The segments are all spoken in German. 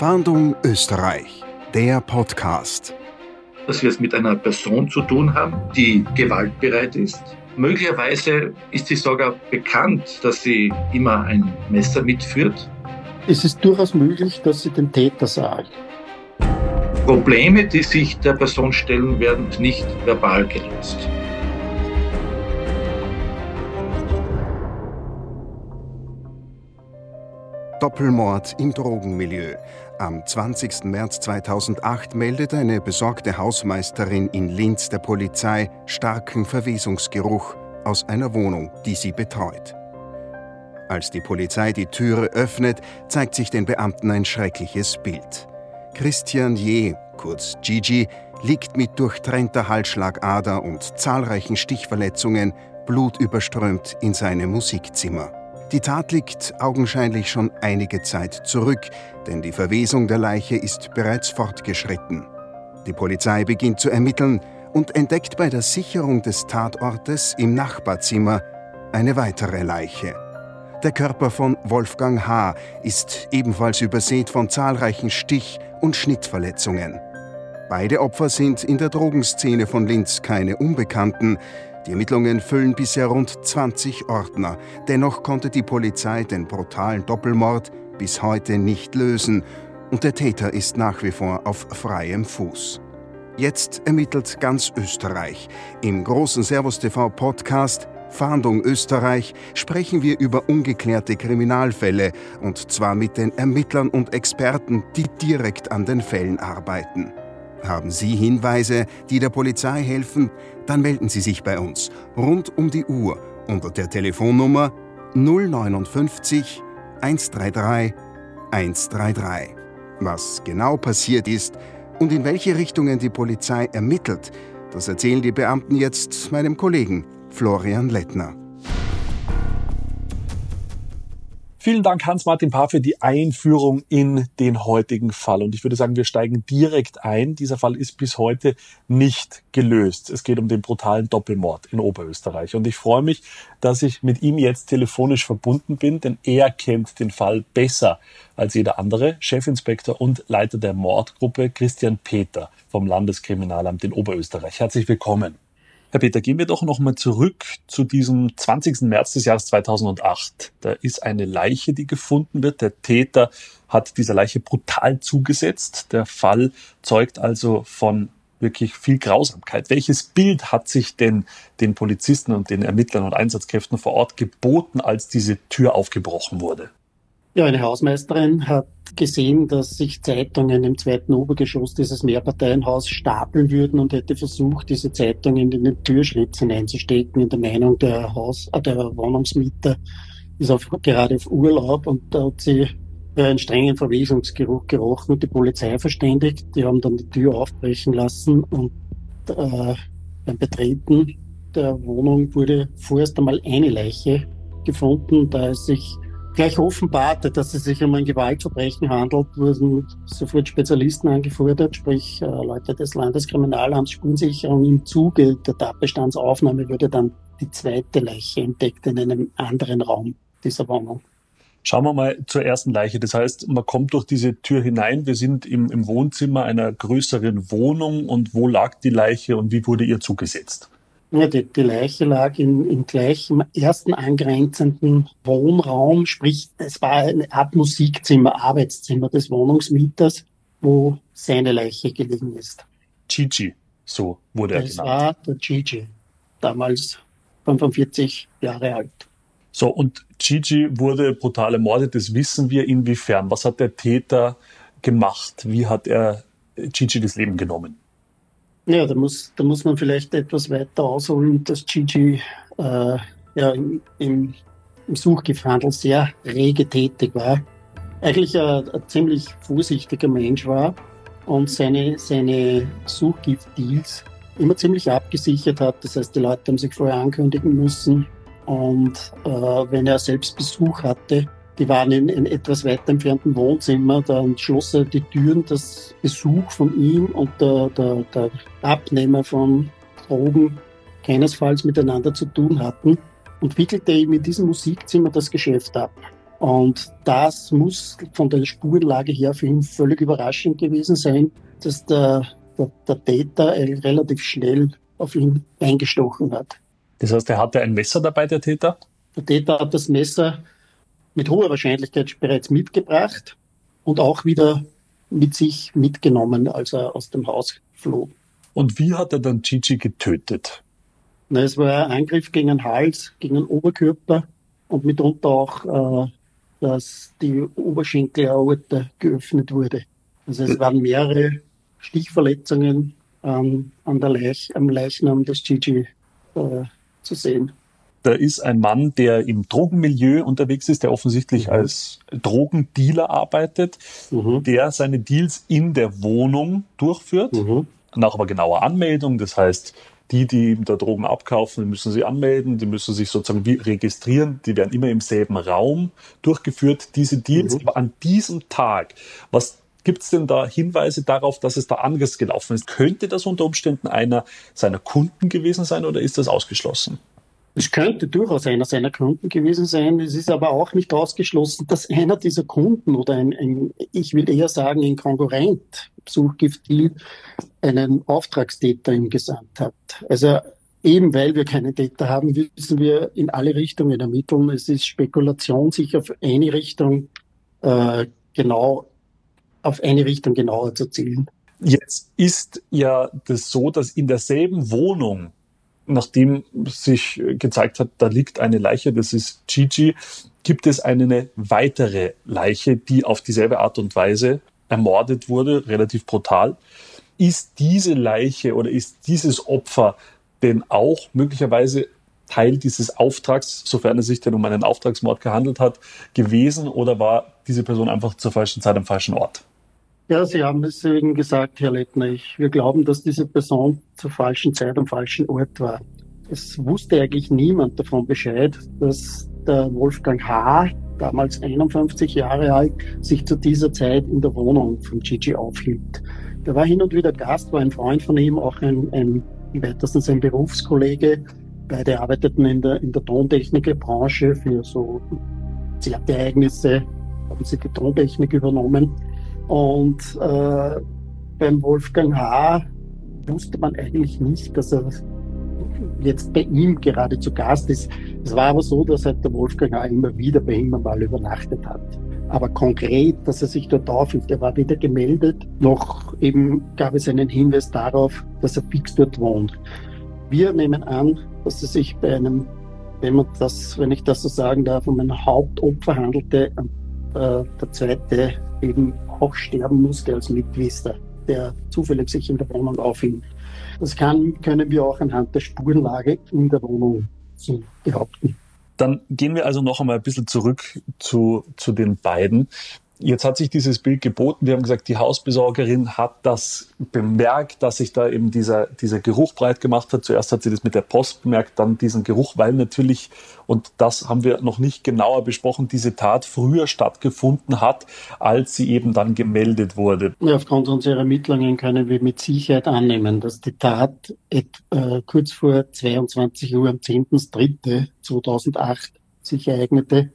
Fahndung Österreich, der Podcast. Dass wir es mit einer Person zu tun haben, die gewaltbereit ist. Möglicherweise ist sie sogar bekannt, dass sie immer ein Messer mitführt. Es ist durchaus möglich, dass sie den Täter sagt. Probleme, die sich der Person stellen, werden nicht verbal gelöst. Doppelmord im Drogenmilieu. Am 20. März 2008 meldet eine besorgte Hausmeisterin in Linz der Polizei starken Verwesungsgeruch aus einer Wohnung, die sie betreut. Als die Polizei die Türe öffnet, zeigt sich den Beamten ein schreckliches Bild. Christian Je, kurz Gigi, liegt mit durchtrennter Halsschlagader und zahlreichen Stichverletzungen blutüberströmt in seinem Musikzimmer. Die Tat liegt augenscheinlich schon einige Zeit zurück, denn die Verwesung der Leiche ist bereits fortgeschritten. Die Polizei beginnt zu ermitteln und entdeckt bei der Sicherung des Tatortes im Nachbarzimmer eine weitere Leiche. Der Körper von Wolfgang H. ist ebenfalls übersät von zahlreichen Stich- und Schnittverletzungen. Beide Opfer sind in der Drogenszene von Linz keine Unbekannten, die Ermittlungen füllen bisher rund 20 Ordner. Dennoch konnte die Polizei den brutalen Doppelmord bis heute nicht lösen und der Täter ist nach wie vor auf freiem Fuß. Jetzt ermittelt ganz Österreich. Im großen Servus TV Podcast Fahndung Österreich sprechen wir über ungeklärte Kriminalfälle und zwar mit den Ermittlern und Experten, die direkt an den Fällen arbeiten. Haben Sie Hinweise, die der Polizei helfen? Dann melden Sie sich bei uns rund um die Uhr unter der Telefonnummer 059 133 133. Was genau passiert ist und in welche Richtungen die Polizei ermittelt, das erzählen die Beamten jetzt meinem Kollegen Florian Lettner. Vielen Dank, Hans-Martin Paar, für die Einführung in den heutigen Fall. Und ich würde sagen, wir steigen direkt ein. Dieser Fall ist bis heute nicht gelöst. Es geht um den brutalen Doppelmord in Oberösterreich. Und ich freue mich, dass ich mit ihm jetzt telefonisch verbunden bin, denn er kennt den Fall besser als jeder andere. Chefinspektor und Leiter der Mordgruppe Christian Peter vom Landeskriminalamt in Oberösterreich. Herzlich willkommen. Herr Peter, gehen wir doch nochmal zurück zu diesem 20. März des Jahres 2008. Da ist eine Leiche, die gefunden wird. Der Täter hat dieser Leiche brutal zugesetzt. Der Fall zeugt also von wirklich viel Grausamkeit. Welches Bild hat sich denn den Polizisten und den Ermittlern und Einsatzkräften vor Ort geboten, als diese Tür aufgebrochen wurde? Ja, eine Hausmeisterin hat gesehen, dass sich Zeitungen im zweiten Obergeschoss dieses Mehrparteienhaus stapeln würden und hätte versucht, diese Zeitungen in den Türschlitz hineinzustecken, in der Meinung, der Haus, äh, der Wohnungsmieter ist auf, gerade auf Urlaub und da hat sie einen strengen Verwesungsgeruch gerochen und die Polizei verständigt. Die haben dann die Tür aufbrechen lassen und äh, beim Betreten der Wohnung wurde vorerst einmal eine Leiche gefunden, da es sich gleich offenbarte, dass es sich um ein Gewaltverbrechen handelt, wurden sofort Spezialisten angefordert, sprich äh, Leute des Landeskriminalamts, Spurensicherung. Im Zuge der Tatbestandsaufnahme wurde dann die zweite Leiche entdeckt in einem anderen Raum dieser Wohnung. Schauen wir mal zur ersten Leiche. Das heißt, man kommt durch diese Tür hinein. Wir sind im, im Wohnzimmer einer größeren Wohnung. Und wo lag die Leiche und wie wurde ihr zugesetzt? Ja, die, die Leiche lag in, in gleichem ersten angrenzenden Wohnraum, sprich, es war eine Art Musikzimmer, Arbeitszimmer des Wohnungsmieters, wo seine Leiche gelegen ist. Gigi, so wurde er das genannt. Das war der Gigi, damals 45 Jahre alt. So, und Gigi wurde brutal ermordet, das wissen wir inwiefern. Was hat der Täter gemacht? Wie hat er Gigi das Leben genommen? Ja, da muss, da muss man vielleicht etwas weiter ausholen, dass Gigi äh, ja, im, im, Suchgifthandel sehr rege tätig war. Eigentlich ein, ein ziemlich vorsichtiger Mensch war und seine, seine Suchgiftdeals immer ziemlich abgesichert hat. Das heißt, die Leute haben sich vorher ankündigen müssen. Und äh, wenn er selbst Besuch hatte, die waren in, in etwas weiter entfernten Wohnzimmer. Dann schloss er die Türen, dass Besuch von ihm und der, der, der Abnehmer von Drogen keinesfalls miteinander zu tun hatten und wickelte ihm in diesem Musikzimmer das Geschäft ab. Und das muss von der Spurenlage her für ihn völlig überraschend gewesen sein, dass der, der, der Täter relativ schnell auf ihn eingestochen hat. Das heißt, er hatte ein Messer dabei, der Täter? Der Täter hat das Messer mit hoher Wahrscheinlichkeit bereits mitgebracht und auch wieder mit sich mitgenommen, als er aus dem Haus floh. Und wie hat er dann Gigi getötet? Na, es war ein Angriff gegen den Hals, gegen den Oberkörper und mitunter auch äh, dass die Oberschenkelaorte geöffnet wurde. Also es waren mehrere Stichverletzungen ähm, an der Leich, am Leichnam des Gigi äh, zu sehen. Da ist ein Mann, der im Drogenmilieu unterwegs ist, der offensichtlich mhm. als Drogendealer arbeitet, mhm. der seine Deals in der Wohnung durchführt, mhm. nach aber genauer Anmeldung. Das heißt, die, die da Drogen abkaufen, müssen sie anmelden, die müssen sich sozusagen wie registrieren, die werden immer im selben Raum durchgeführt, diese Deals. Mhm. Aber an diesem Tag, was gibt es denn da Hinweise darauf, dass es da anders gelaufen ist? Könnte das unter Umständen einer seiner Kunden gewesen sein oder ist das ausgeschlossen? Es könnte durchaus einer seiner Kunden gewesen sein. Es ist aber auch nicht ausgeschlossen, dass einer dieser Kunden oder ein, ein ich will eher sagen, ein Konkurrent Suchgiftdeal einen Auftragstäter im Gesamt hat. Also eben weil wir keinen Täter haben, müssen wir in alle Richtungen ermitteln. Es ist Spekulation, sich auf eine Richtung äh, genau auf eine Richtung genauer zu zielen. Jetzt ist ja das so, dass in derselben Wohnung nachdem sich gezeigt hat, da liegt eine Leiche, das ist Gigi, gibt es eine weitere Leiche, die auf dieselbe Art und Weise ermordet wurde, relativ brutal. Ist diese Leiche oder ist dieses Opfer denn auch möglicherweise Teil dieses Auftrags, sofern es sich denn um einen Auftragsmord gehandelt hat, gewesen oder war diese Person einfach zur falschen Zeit am falschen Ort? Ja, Sie haben es eben gesagt, Herr Lettner. Ich, wir glauben, dass diese Person zur falschen Zeit am falschen Ort war. Es wusste eigentlich niemand davon Bescheid, dass der Wolfgang H., damals 51 Jahre alt, sich zu dieser Zeit in der Wohnung von Gigi aufhielt. Der war hin und wieder Gast, war ein Freund von ihm, auch ein, ein im weitesten sein Berufskollege. Beide arbeiteten in der, in der Tontechnikbranche für so Konzertereignisse, haben sie die Tontechnik übernommen. Und äh, beim Wolfgang H. wusste man eigentlich nicht, dass er jetzt bei ihm gerade zu Gast ist. Es war aber so, dass halt der Wolfgang H. immer wieder bei ihm einmal übernachtet hat. Aber konkret, dass er sich dort aufhielt, er war weder gemeldet, noch eben gab es einen Hinweis darauf, dass er fix dort wohnt. Wir nehmen an, dass es sich bei einem, wenn man das, wenn ich das so sagen darf, um ein Hauptopfer handelte, äh, der zweite eben auch sterben musste als Mitwisser, der zufällig sich in der Wohnung aufhielt. Das kann, können wir auch anhand der Spurenlage in der Wohnung so behaupten. Dann gehen wir also noch einmal ein bisschen zurück zu, zu den beiden. Jetzt hat sich dieses Bild geboten. Wir haben gesagt, die Hausbesorgerin hat das bemerkt, dass sich da eben dieser, dieser Geruch breit gemacht hat. Zuerst hat sie das mit der Post bemerkt, dann diesen Geruch, weil natürlich, und das haben wir noch nicht genauer besprochen, diese Tat früher stattgefunden hat, als sie eben dann gemeldet wurde. Aufgrund unserer Ermittlungen können wir mit Sicherheit annehmen, dass die Tat äh, kurz vor 22 Uhr am 10.3.2008 sich ereignete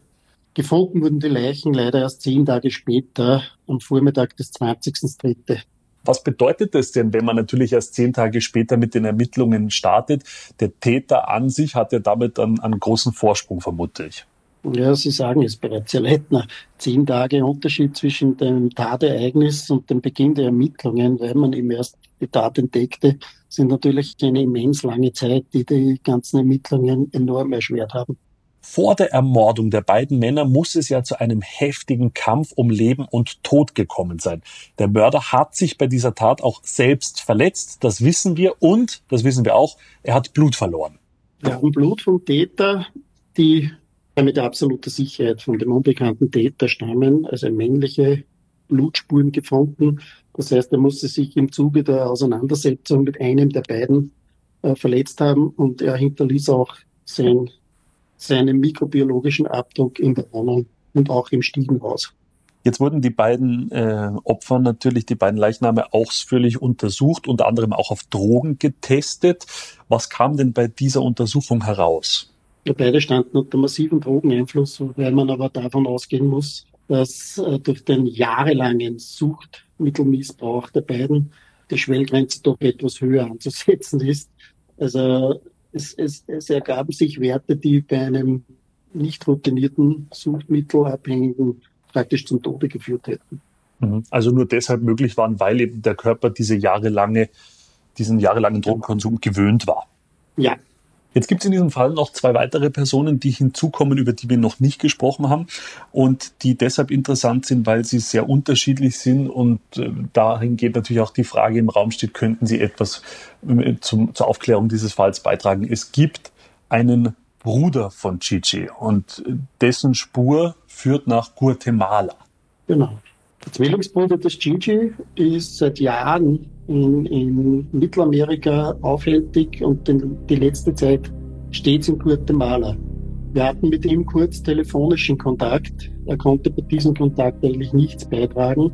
Gefunden wurden die Leichen leider erst zehn Tage später, am Vormittag des 20.03. Was bedeutet das denn, wenn man natürlich erst zehn Tage später mit den Ermittlungen startet? Der Täter an sich hat ja damit einen, einen großen Vorsprung, vermute ich. Ja, Sie sagen es bereits, Herr Leitner. Zehn Tage Unterschied zwischen dem Tatereignis und dem Beginn der Ermittlungen, weil man eben erst die Tat entdeckte, sind natürlich eine immens lange Zeit, die die ganzen Ermittlungen enorm erschwert haben. Vor der Ermordung der beiden Männer muss es ja zu einem heftigen Kampf um Leben und Tod gekommen sein. Der Mörder hat sich bei dieser Tat auch selbst verletzt, das wissen wir, und, das wissen wir auch, er hat Blut verloren. Wir haben Blut vom Täter, die mit absoluter Sicherheit von dem unbekannten Täter stammen, also männliche Blutspuren gefunden. Das heißt, er musste sich im Zuge der Auseinandersetzung mit einem der beiden äh, verletzt haben und er hinterließ auch sein seinen mikrobiologischen Abdruck in der Wohnung und auch im Stiegenhaus. Jetzt wurden die beiden äh, Opfer natürlich, die beiden Leichname ausführlich untersucht, unter anderem auch auf Drogen getestet. Was kam denn bei dieser Untersuchung heraus? Beide standen unter massivem Drogeneinfluss, weil man aber davon ausgehen muss, dass äh, durch den jahrelangen Suchtmittelmissbrauch der beiden die Schwellgrenze doch etwas höher anzusetzen ist. Also es, es, es ergaben sich Werte, die bei einem nicht routinierten Suchtmittelabhängigen praktisch zum Tode geführt hätten. Mhm. Also nur deshalb möglich waren, weil eben der Körper diese jahrelange, diesen jahrelangen Drogenkonsum gewöhnt war. Ja, Jetzt gibt es in diesem Fall noch zwei weitere Personen, die hinzukommen, über die wir noch nicht gesprochen haben und die deshalb interessant sind, weil sie sehr unterschiedlich sind und äh, dahin geht natürlich auch die Frage im Raum steht, könnten sie etwas äh, zum, zur Aufklärung dieses Falls beitragen. Es gibt einen Bruder von Chichi und dessen Spur führt nach Guatemala. Genau. Der Zwillingsbruder des Gigi ist seit Jahren in, in Mittelamerika aufhältig und den, die letzte Zeit stets in Guatemala. Wir hatten mit ihm kurz telefonischen Kontakt. Er konnte bei diesem Kontakt eigentlich nichts beitragen.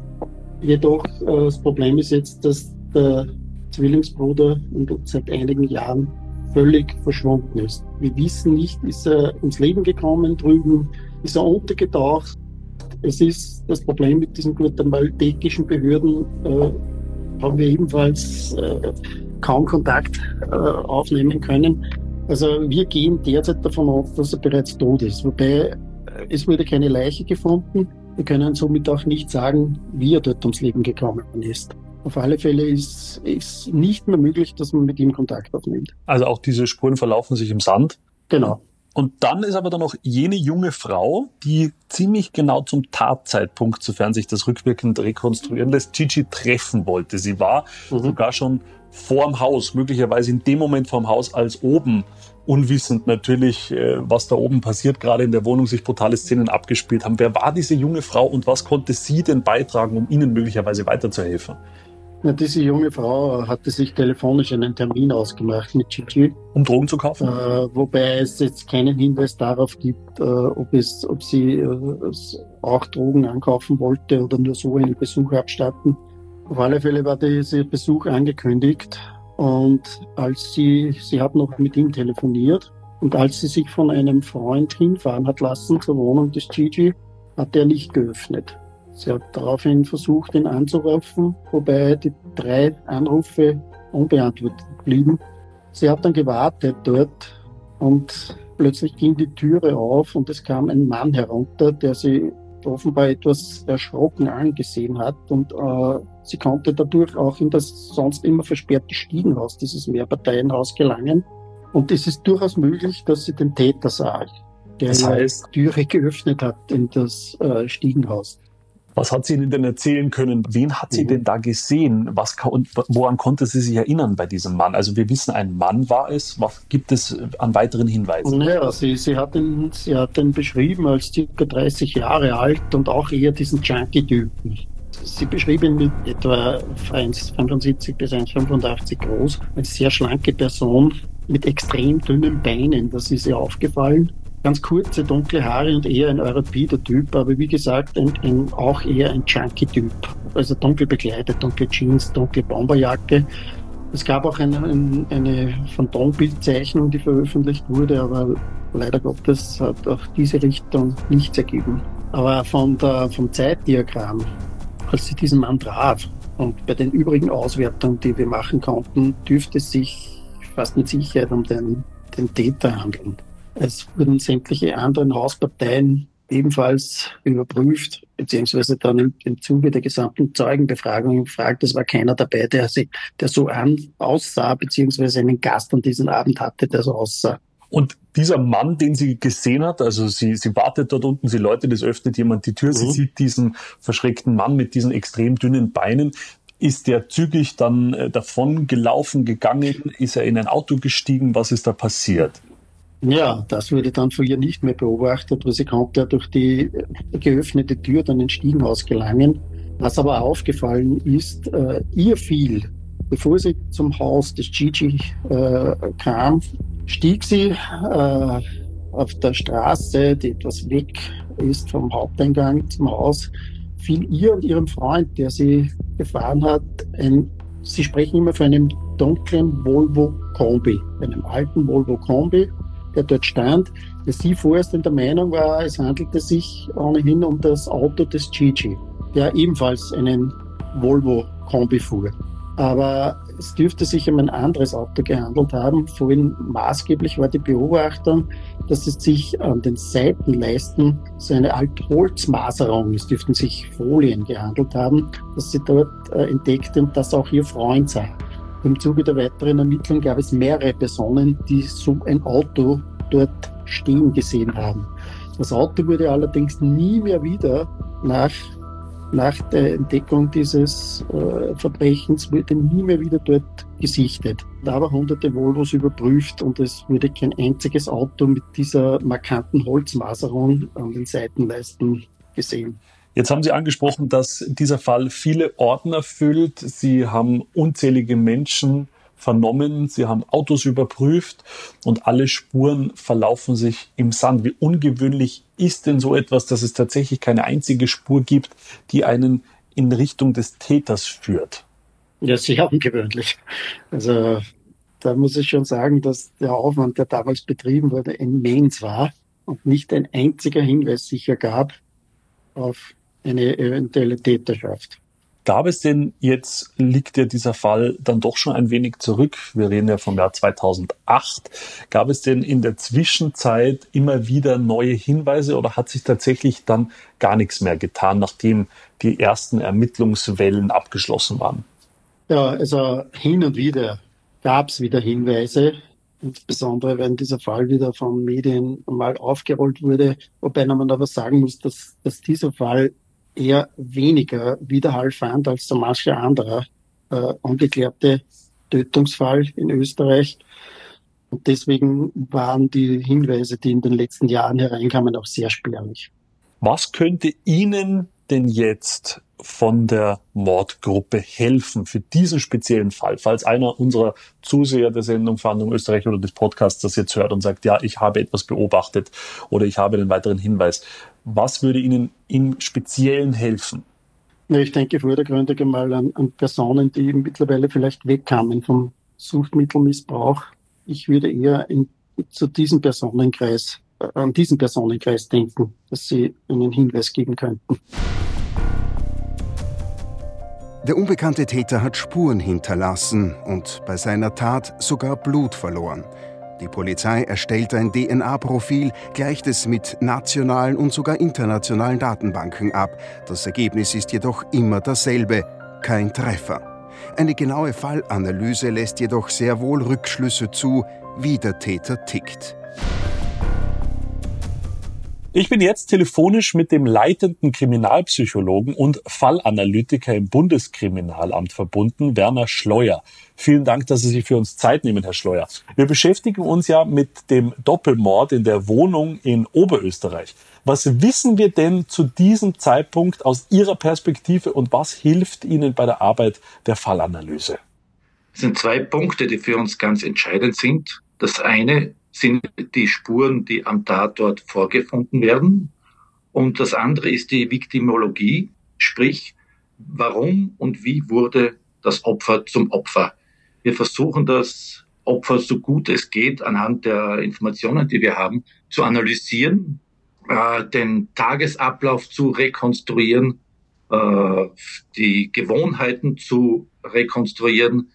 Jedoch äh, das Problem ist jetzt, dass der Zwillingsbruder seit einigen Jahren völlig verschwunden ist. Wir wissen nicht, ist er ums Leben gekommen drüben, ist er untergetaucht, es ist das Problem mit diesen guatemaltekischen Behörden, äh, haben wir ebenfalls äh, kaum Kontakt äh, aufnehmen können. Also wir gehen derzeit davon aus, dass er bereits tot ist. Wobei äh, es wurde keine Leiche gefunden. Wir können somit auch nicht sagen, wie er dort ums Leben gekommen ist. Auf alle Fälle ist es nicht mehr möglich, dass man mit ihm Kontakt aufnimmt. Also auch diese Spuren verlaufen sich im Sand? Genau. Und dann ist aber dann noch jene junge Frau, die ziemlich genau zum Tatzeitpunkt, sofern sich das rückwirkend rekonstruieren lässt, Gigi treffen wollte. Sie war mhm. sogar schon vorm Haus, möglicherweise in dem Moment vorm Haus, als oben, unwissend natürlich, äh, was da oben passiert, gerade in der Wohnung sich brutale Szenen abgespielt haben. Wer war diese junge Frau und was konnte sie denn beitragen, um ihnen möglicherweise weiterzuhelfen? Ja, diese junge Frau hatte sich telefonisch einen Termin ausgemacht mit Gigi. Um Drogen zu kaufen? Äh, wobei es jetzt keinen Hinweis darauf gibt, äh, ob, es, ob sie äh, auch Drogen ankaufen wollte oder nur so einen Besuch abstatten. Auf alle Fälle war dieser Besuch angekündigt und als sie, sie hat noch mit ihm telefoniert und als sie sich von einem Freund hinfahren hat lassen zur Wohnung des Gigi, hat er nicht geöffnet. Sie hat daraufhin versucht, ihn anzurufen, wobei die drei Anrufe unbeantwortet blieben. Sie hat dann gewartet dort und plötzlich ging die Türe auf und es kam ein Mann herunter, der sie offenbar etwas erschrocken angesehen hat und äh, sie konnte dadurch auch in das sonst immer versperrte Stiegenhaus, dieses Mehrparteienhaus gelangen. Und es ist durchaus möglich, dass sie den Täter sah, der das heißt, die Türe geöffnet hat in das äh, Stiegenhaus. Was hat sie Ihnen denn erzählen können? Wen hat sie mhm. denn da gesehen? Was, woran konnte sie sich erinnern bei diesem Mann? Also wir wissen, ein Mann war es. Was gibt es an weiteren Hinweisen? Naja, sie, sie, hat ihn, sie hat ihn beschrieben als circa 30 Jahre alt und auch eher diesen Junkie-Typen. Sie beschrieb ihn mit etwa 1,75 bis 1,85 groß, eine sehr schlanke Person mit extrem dünnen Beinen. Das ist ihr aufgefallen ganz kurze, dunkle Haare und eher ein europäer Typ, aber wie gesagt, ein, ein, auch eher ein Junkie-Typ. Also dunkel bekleidet, dunkle Jeans, dunkle Bomberjacke. Es gab auch eine, eine, eine Phantombildzeichnung, die veröffentlicht wurde, aber leider Gottes hat auch diese Richtung nichts ergeben. Aber von der, vom Zeitdiagramm, als sie diesen Mann traf und bei den übrigen Auswertungen, die wir machen konnten, dürfte es sich fast mit Sicherheit um den, den Täter handeln. Es wurden sämtliche anderen Hausparteien ebenfalls überprüft, beziehungsweise dann im, im Zuge der gesamten Zeugenbefragung gefragt. Es war keiner dabei, der, der so an, aussah, beziehungsweise einen Gast an diesem Abend hatte, der so aussah. Und dieser Mann, den sie gesehen hat, also sie, sie wartet dort unten, sie läutet, es öffnet jemand die Tür, mhm. sie sieht diesen verschreckten Mann mit diesen extrem dünnen Beinen. Ist der zügig dann äh, davon gelaufen, gegangen? Ist er in ein Auto gestiegen? Was ist da passiert? Ja, das wurde dann von ihr nicht mehr beobachtet, weil sie konnte ja durch die geöffnete Tür dann ins Stiegenhaus gelangen. Was aber aufgefallen ist, äh, ihr fiel, bevor sie zum Haus des Gigi äh, kam, stieg sie äh, auf der Straße, die etwas weg ist vom Haupteingang zum Haus, fiel ihr und ihrem Freund, der sie gefahren hat, ein, sie sprechen immer von einem dunklen Volvo Kombi, einem alten Volvo Kombi der dort stand, der sie vorerst in der Meinung war, es handelte sich ohnehin um das Auto des Gigi, der ebenfalls einen Volvo-Kombi fuhr. Aber es dürfte sich um ein anderes Auto gehandelt haben. Vorhin maßgeblich war die Beobachtung, dass es sich an den Seitenleisten so eine alte Holzmaserung, es dürften sich Folien gehandelt haben, dass sie dort äh, entdeckte und das auch ihr Freund sah. Im Zuge der weiteren Ermittlungen gab es mehrere Personen, die so ein Auto dort stehen gesehen haben. Das Auto wurde allerdings nie mehr wieder nach nach der Entdeckung dieses äh, Verbrechens wurde nie mehr wieder dort gesichtet. Da aber hunderte Volvos überprüft und es wurde kein einziges Auto mit dieser markanten Holzmaserung an den Seitenleisten gesehen. Jetzt haben Sie angesprochen, dass dieser Fall viele Orten erfüllt. Sie haben unzählige Menschen vernommen, sie haben Autos überprüft und alle Spuren verlaufen sich im Sand. Wie ungewöhnlich ist denn so etwas, dass es tatsächlich keine einzige Spur gibt, die einen in Richtung des Täters führt? Ja, sehr ungewöhnlich. Also da muss ich schon sagen, dass der Aufwand, der damals betrieben wurde, immens war und nicht ein einziger Hinweis sicher gab auf eine eventuelle Täterschaft. Gab es denn jetzt, liegt ja dieser Fall dann doch schon ein wenig zurück, wir reden ja vom Jahr 2008, gab es denn in der Zwischenzeit immer wieder neue Hinweise oder hat sich tatsächlich dann gar nichts mehr getan, nachdem die ersten Ermittlungswellen abgeschlossen waren? Ja, also hin und wieder gab es wieder Hinweise, insbesondere wenn dieser Fall wieder von Medien mal aufgerollt wurde, wobei man aber sagen muss, dass, dass dieser Fall eher weniger Widerhall fand als so mancher anderer äh, ungeklärte Tötungsfall in Österreich. Und deswegen waren die Hinweise, die in den letzten Jahren hereinkamen, auch sehr spärlich. Was könnte Ihnen denn jetzt von der Mordgruppe helfen für diesen speziellen Fall? Falls einer unserer Zuseher der Sendung Fahndung Österreich oder des Podcasts das jetzt hört und sagt, ja, ich habe etwas beobachtet oder ich habe einen weiteren Hinweis. Was würde Ihnen im Speziellen helfen? Ich denke vordergründig einmal an, an Personen, die mittlerweile vielleicht wegkamen vom Suchtmittelmissbrauch. Ich würde eher in, zu diesem Personenkreis, äh, an diesen Personenkreis denken, dass sie einen Hinweis geben könnten. Der unbekannte Täter hat Spuren hinterlassen und bei seiner Tat sogar Blut verloren. Die Polizei erstellt ein DNA-Profil, gleicht es mit nationalen und sogar internationalen Datenbanken ab. Das Ergebnis ist jedoch immer dasselbe, kein Treffer. Eine genaue Fallanalyse lässt jedoch sehr wohl Rückschlüsse zu, wie der Täter tickt. Ich bin jetzt telefonisch mit dem leitenden Kriminalpsychologen und Fallanalytiker im Bundeskriminalamt verbunden, Werner Schleuer. Vielen Dank, dass Sie sich für uns Zeit nehmen, Herr Schleuer. Wir beschäftigen uns ja mit dem Doppelmord in der Wohnung in Oberösterreich. Was wissen wir denn zu diesem Zeitpunkt aus Ihrer Perspektive und was hilft Ihnen bei der Arbeit der Fallanalyse? Es sind zwei Punkte, die für uns ganz entscheidend sind. Das eine sind die Spuren, die am Tatort vorgefunden werden. Und das andere ist die Viktimologie, sprich, warum und wie wurde das Opfer zum Opfer. Wir versuchen das Opfer so gut es geht anhand der Informationen, die wir haben, zu analysieren, äh, den Tagesablauf zu rekonstruieren, äh, die Gewohnheiten zu rekonstruieren,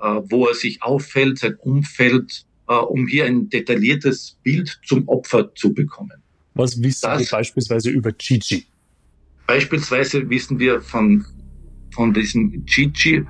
äh, wo er sich auffällt, sein Umfeld, um hier ein detailliertes Bild zum Opfer zu bekommen. Was wissen das, wir beispielsweise über Gigi? Beispielsweise wissen wir von, von diesem Gigi,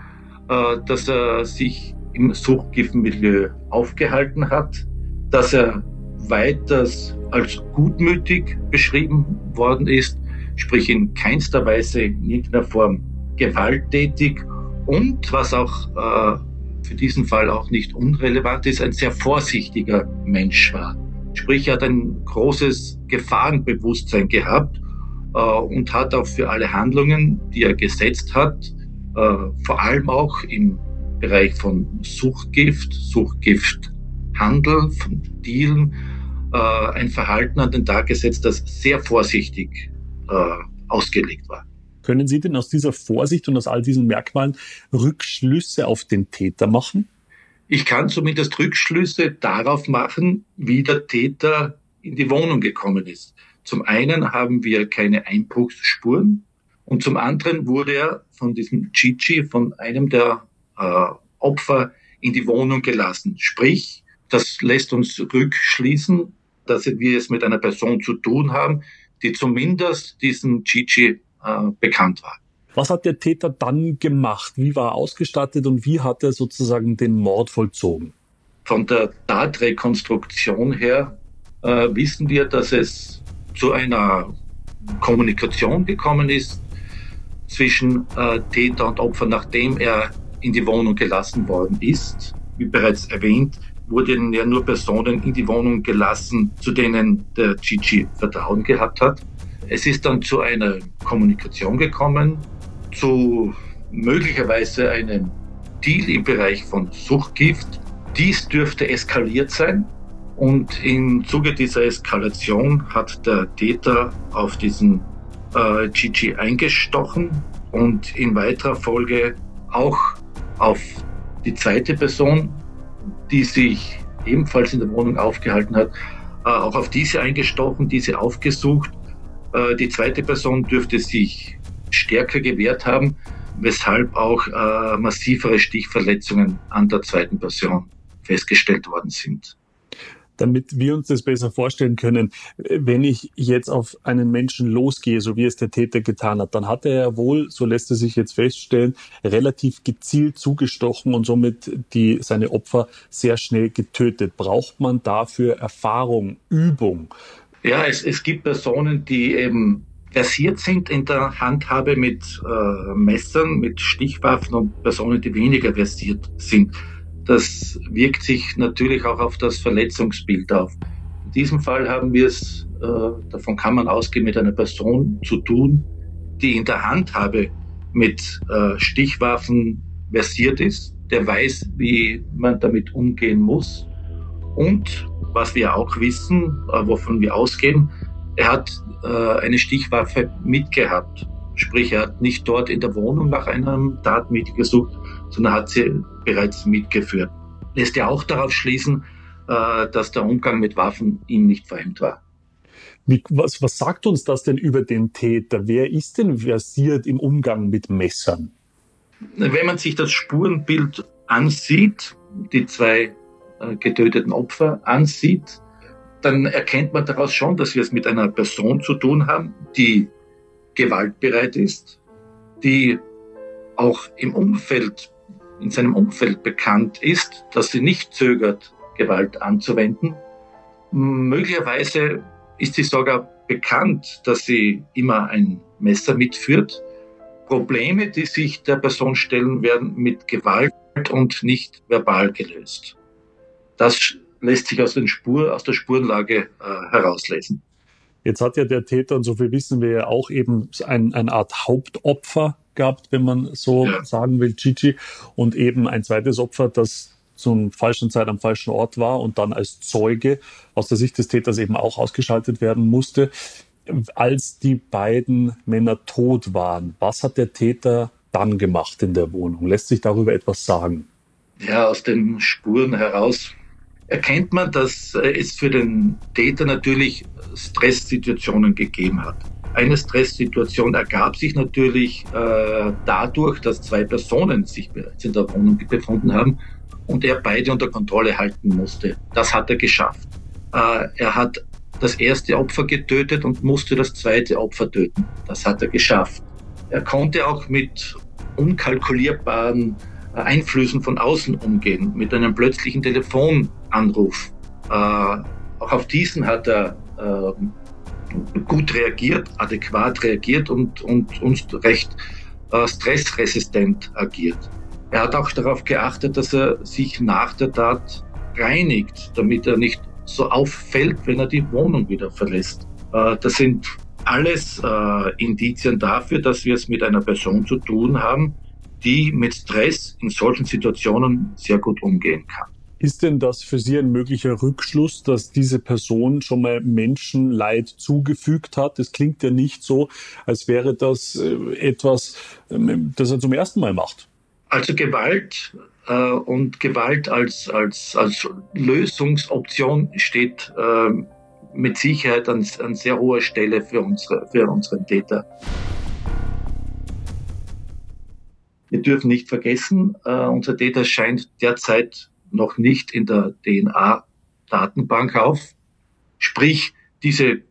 äh, dass er sich im Suchtgiftmilieu aufgehalten hat, dass er weiters als gutmütig beschrieben worden ist, sprich in keinster Weise in irgendeiner Form gewalttätig und was auch äh, für diesen Fall auch nicht unrelevant ist, ein sehr vorsichtiger Mensch war. Sprich, er hat ein großes Gefahrenbewusstsein gehabt äh, und hat auch für alle Handlungen, die er gesetzt hat, äh, vor allem auch im Bereich von Suchtgift, Suchtgifthandel, von Dealen, äh, ein Verhalten an den Tag gesetzt, das sehr vorsichtig äh, ausgelegt war. Können Sie denn aus dieser Vorsicht und aus all diesen Merkmalen Rückschlüsse auf den Täter machen? Ich kann zumindest Rückschlüsse darauf machen, wie der Täter in die Wohnung gekommen ist. Zum einen haben wir keine Einbruchsspuren und zum anderen wurde er von diesem Chichi, von einem der äh, Opfer, in die Wohnung gelassen. Sprich, das lässt uns rückschließen, dass wir es mit einer Person zu tun haben, die zumindest diesem Chichi äh, bekannt war. Was hat der Täter dann gemacht? Wie war er ausgestattet und wie hat er sozusagen den Mord vollzogen? Von der Tatrekonstruktion her äh, wissen wir, dass es zu einer Kommunikation gekommen ist zwischen äh, Täter und Opfer, nachdem er in die Wohnung gelassen worden ist. Wie bereits erwähnt, wurden ja nur Personen in die Wohnung gelassen, zu denen der Gigi Vertrauen gehabt hat. Es ist dann zu einer Kommunikation gekommen zu möglicherweise einem Deal im Bereich von Suchtgift. Dies dürfte eskaliert sein. Und im Zuge dieser Eskalation hat der Täter auf diesen äh, Gigi eingestochen und in weiterer Folge auch auf die zweite Person, die sich ebenfalls in der Wohnung aufgehalten hat, äh, auch auf diese eingestochen, diese aufgesucht. Äh, die zweite Person dürfte sich stärker gewehrt haben, weshalb auch äh, massivere Stichverletzungen an der zweiten Person festgestellt worden sind. Damit wir uns das besser vorstellen können, wenn ich jetzt auf einen Menschen losgehe, so wie es der Täter getan hat, dann hat er ja wohl, so lässt es sich jetzt feststellen, relativ gezielt zugestochen und somit die, seine Opfer sehr schnell getötet. Braucht man dafür Erfahrung, Übung? Ja, es, es gibt Personen, die eben versiert sind in der Handhabe mit äh, Messern, mit Stichwaffen und Personen, die weniger versiert sind. Das wirkt sich natürlich auch auf das Verletzungsbild auf. In diesem Fall haben wir es, äh, davon kann man ausgehen, mit einer Person zu tun, die in der Handhabe mit äh, Stichwaffen versiert ist, der weiß, wie man damit umgehen muss. Und was wir auch wissen, äh, wovon wir ausgehen, er hat äh, eine Stichwaffe mitgehabt. Sprich, er hat nicht dort in der Wohnung nach einem Tatmittel gesucht, sondern hat sie bereits mitgeführt. Lässt ja auch darauf schließen, äh, dass der Umgang mit Waffen ihm nicht fremd war. Was, was sagt uns das denn über den Täter? Wer ist denn versiert im Umgang mit Messern? Wenn man sich das Spurenbild ansieht, die zwei getöteten Opfer ansieht, dann erkennt man daraus schon, dass wir es mit einer Person zu tun haben, die gewaltbereit ist, die auch im Umfeld, in seinem Umfeld bekannt ist, dass sie nicht zögert, Gewalt anzuwenden. Möglicherweise ist sie sogar bekannt, dass sie immer ein Messer mitführt. Probleme, die sich der Person stellen, werden mit Gewalt und nicht verbal gelöst. Das lässt sich aus, den Spur, aus der Spurenlage äh, herauslesen. Jetzt hat ja der Täter, und so viel wissen wir ja auch, eben ein, eine Art Hauptopfer gehabt, wenn man so ja. sagen will, Gigi, und eben ein zweites Opfer, das zum falschen Zeit am falschen Ort war und dann als Zeuge aus der Sicht des Täters eben auch ausgeschaltet werden musste. Als die beiden Männer tot waren, was hat der Täter dann gemacht in der Wohnung? Lässt sich darüber etwas sagen? Ja, aus den Spuren heraus erkennt man, dass äh, es für den Täter natürlich Stresssituationen gegeben hat. Eine Stresssituation ergab sich natürlich äh, dadurch, dass zwei Personen sich bereits in der Wohnung befunden haben und er beide unter Kontrolle halten musste. Das hat er geschafft. Äh, er hat das erste Opfer getötet und musste das zweite Opfer töten. Das hat er geschafft. Er konnte auch mit unkalkulierbaren äh, Einflüssen von außen umgehen, mit einem plötzlichen Telefonanruf. Äh, auch auf diesen hat er äh, gut reagiert, adäquat reagiert und, und, und recht äh, stressresistent agiert. Er hat auch darauf geachtet, dass er sich nach der Tat reinigt, damit er nicht so auffällt, wenn er die Wohnung wieder verlässt. Äh, das sind alles äh, Indizien dafür, dass wir es mit einer Person zu tun haben, die mit Stress in solchen Situationen sehr gut umgehen kann. Ist denn das für Sie ein möglicher Rückschluss, dass diese Person schon mal Menschenleid zugefügt hat? Es klingt ja nicht so, als wäre das äh, etwas, ähm, das er zum ersten Mal macht. Also Gewalt äh, und Gewalt als, als, als Lösungsoption steht äh, mit Sicherheit an, an sehr hoher Stelle für, unsere, für unseren Täter. Wir dürfen nicht vergessen, äh, unser Täter scheint derzeit noch nicht in der DNA-Datenbank auf. Sprich, diese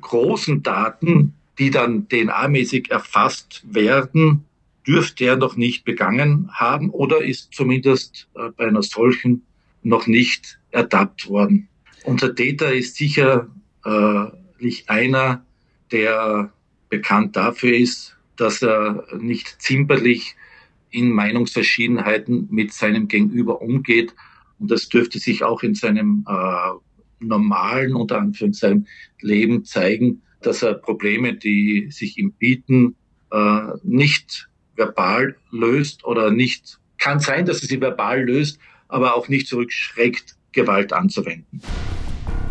großen Daten, die dann DNA-mäßig erfasst werden, dürfte er noch nicht begangen haben oder ist zumindest äh, bei einer solchen noch nicht ertappt worden. Unser Täter ist sicherlich einer, der bekannt dafür ist, dass er nicht zimperlich in Meinungsverschiedenheiten mit seinem Gegenüber umgeht. Und das dürfte sich auch in seinem äh, normalen, unter Anführungszeichen, Leben zeigen, dass er Probleme, die sich ihm bieten, äh, nicht verbal löst oder nicht, kann sein, dass er sie verbal löst, aber auch nicht zurückschreckt, Gewalt anzuwenden.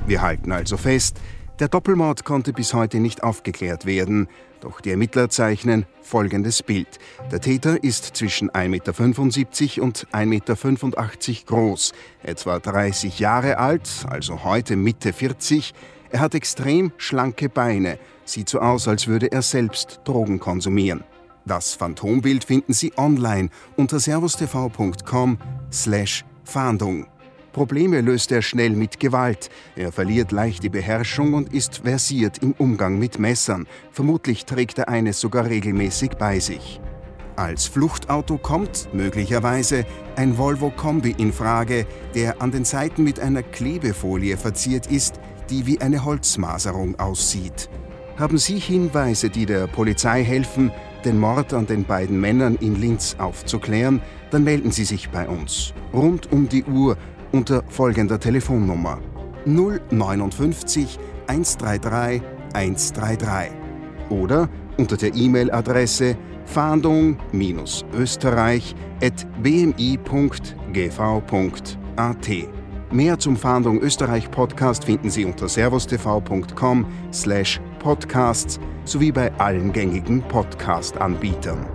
Wir halten also fest, der Doppelmord konnte bis heute nicht aufgeklärt werden. Doch die Ermittler zeichnen folgendes Bild. Der Täter ist zwischen 1,75 Meter und 1,85 Meter groß, etwa 30 Jahre alt, also heute Mitte 40. Er hat extrem schlanke Beine, sieht so aus, als würde er selbst Drogen konsumieren. Das Phantombild finden Sie online unter servustv.com/fahndung. Probleme löst er schnell mit Gewalt. Er verliert leicht die Beherrschung und ist versiert im Umgang mit Messern. Vermutlich trägt er eines sogar regelmäßig bei sich. Als Fluchtauto kommt möglicherweise ein Volvo Kombi in Frage, der an den Seiten mit einer Klebefolie verziert ist, die wie eine Holzmaserung aussieht. Haben Sie Hinweise, die der Polizei helfen, den Mord an den beiden Männern in Linz aufzuklären, dann melden Sie sich bei uns. Rund um die Uhr unter folgender Telefonnummer 059 133 133 oder unter der E-Mail-Adresse fahndung-österreich.bmi.gv.at. Mehr zum Fahndung Österreich Podcast finden Sie unter servustv.com/podcasts sowie bei allen gängigen Podcast-Anbietern.